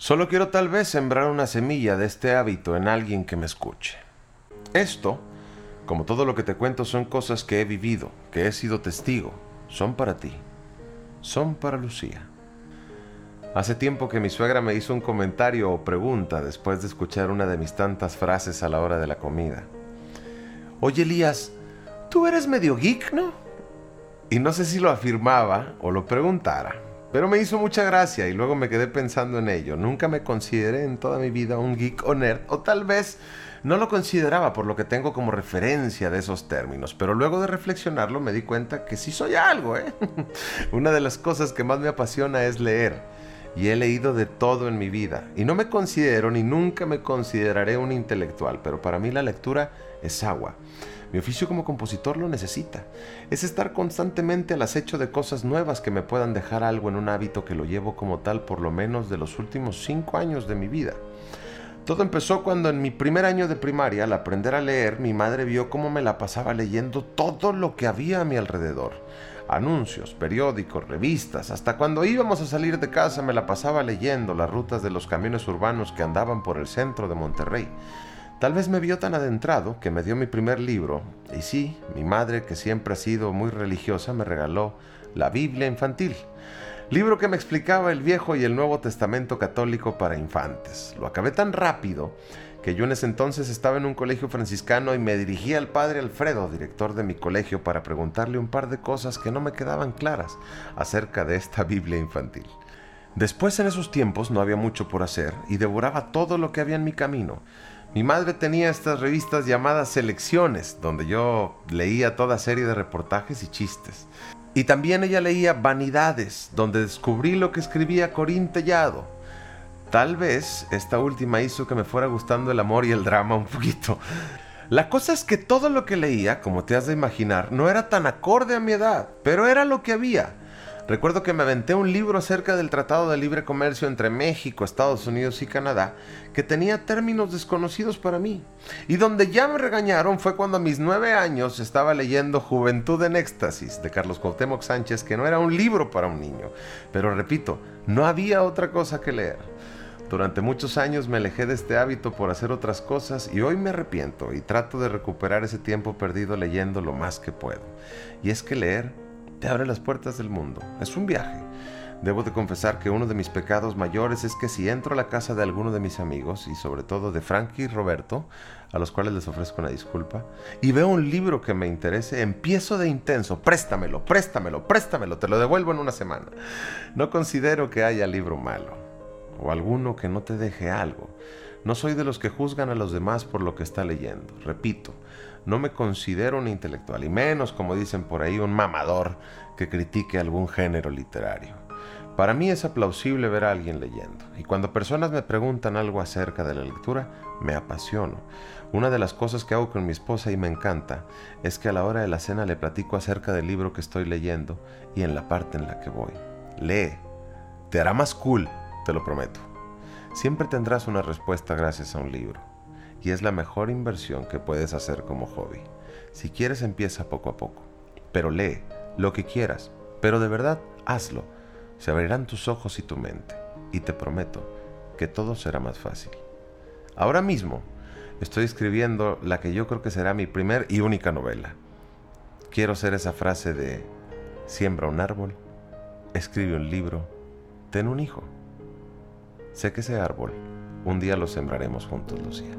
Solo quiero tal vez sembrar una semilla de este hábito en alguien que me escuche. Esto, como todo lo que te cuento, son cosas que he vivido, que he sido testigo, son para ti, son para Lucía. Hace tiempo que mi suegra me hizo un comentario o pregunta después de escuchar una de mis tantas frases a la hora de la comida. Oye Elías, tú eres medio geek, ¿no? Y no sé si lo afirmaba o lo preguntara, pero me hizo mucha gracia y luego me quedé pensando en ello. Nunca me consideré en toda mi vida un geek o nerd, o tal vez no lo consideraba por lo que tengo como referencia de esos términos, pero luego de reflexionarlo me di cuenta que sí soy algo, ¿eh? Una de las cosas que más me apasiona es leer y he leído de todo en mi vida. Y no me considero ni nunca me consideraré un intelectual, pero para mí la lectura es agua. Mi oficio como compositor lo necesita. Es estar constantemente al acecho de cosas nuevas que me puedan dejar algo en un hábito que lo llevo como tal por lo menos de los últimos cinco años de mi vida. Todo empezó cuando en mi primer año de primaria, al aprender a leer, mi madre vio cómo me la pasaba leyendo todo lo que había a mi alrededor anuncios, periódicos, revistas. Hasta cuando íbamos a salir de casa me la pasaba leyendo las rutas de los camiones urbanos que andaban por el centro de Monterrey. Tal vez me vio tan adentrado que me dio mi primer libro, y sí, mi madre, que siempre ha sido muy religiosa, me regaló la Biblia infantil, libro que me explicaba el Viejo y el Nuevo Testamento católico para infantes. Lo acabé tan rápido que yo en ese entonces estaba en un colegio franciscano y me dirigí al padre Alfredo, director de mi colegio, para preguntarle un par de cosas que no me quedaban claras acerca de esta Biblia infantil. Después en esos tiempos no había mucho por hacer y devoraba todo lo que había en mi camino. Mi madre tenía estas revistas llamadas Selecciones, donde yo leía toda serie de reportajes y chistes. Y también ella leía Vanidades, donde descubrí lo que escribía Corín Tellado, Tal vez esta última hizo que me fuera gustando el amor y el drama un poquito. La cosa es que todo lo que leía, como te has de imaginar, no era tan acorde a mi edad, pero era lo que había. Recuerdo que me aventé un libro acerca del Tratado de Libre Comercio entre México, Estados Unidos y Canadá, que tenía términos desconocidos para mí. Y donde ya me regañaron fue cuando a mis nueve años estaba leyendo Juventud en Éxtasis de Carlos Cuauhtémoc Sánchez, que no era un libro para un niño. Pero repito, no había otra cosa que leer. Durante muchos años me alejé de este hábito por hacer otras cosas y hoy me arrepiento y trato de recuperar ese tiempo perdido leyendo lo más que puedo. Y es que leer te abre las puertas del mundo. Es un viaje. Debo de confesar que uno de mis pecados mayores es que si entro a la casa de alguno de mis amigos, y sobre todo de Frankie y Roberto, a los cuales les ofrezco una disculpa, y veo un libro que me interese, empiezo de intenso, préstamelo, préstamelo, préstamelo, te lo devuelvo en una semana. No considero que haya libro malo o alguno que no te deje algo. No soy de los que juzgan a los demás por lo que está leyendo. Repito, no me considero un intelectual, y menos, como dicen por ahí, un mamador que critique algún género literario. Para mí es aplausible ver a alguien leyendo, y cuando personas me preguntan algo acerca de la lectura, me apasiono. Una de las cosas que hago con mi esposa y me encanta es que a la hora de la cena le platico acerca del libro que estoy leyendo y en la parte en la que voy. Lee, te hará más cool te lo prometo. Siempre tendrás una respuesta gracias a un libro, y es la mejor inversión que puedes hacer como hobby. Si quieres empieza poco a poco, pero lee lo que quieras, pero de verdad hazlo. Se abrirán tus ojos y tu mente, y te prometo que todo será más fácil. Ahora mismo estoy escribiendo la que yo creo que será mi primer y única novela. Quiero ser esa frase de siembra un árbol, escribe un libro, ten un hijo. Sé que ese árbol un día lo sembraremos juntos, Lucía.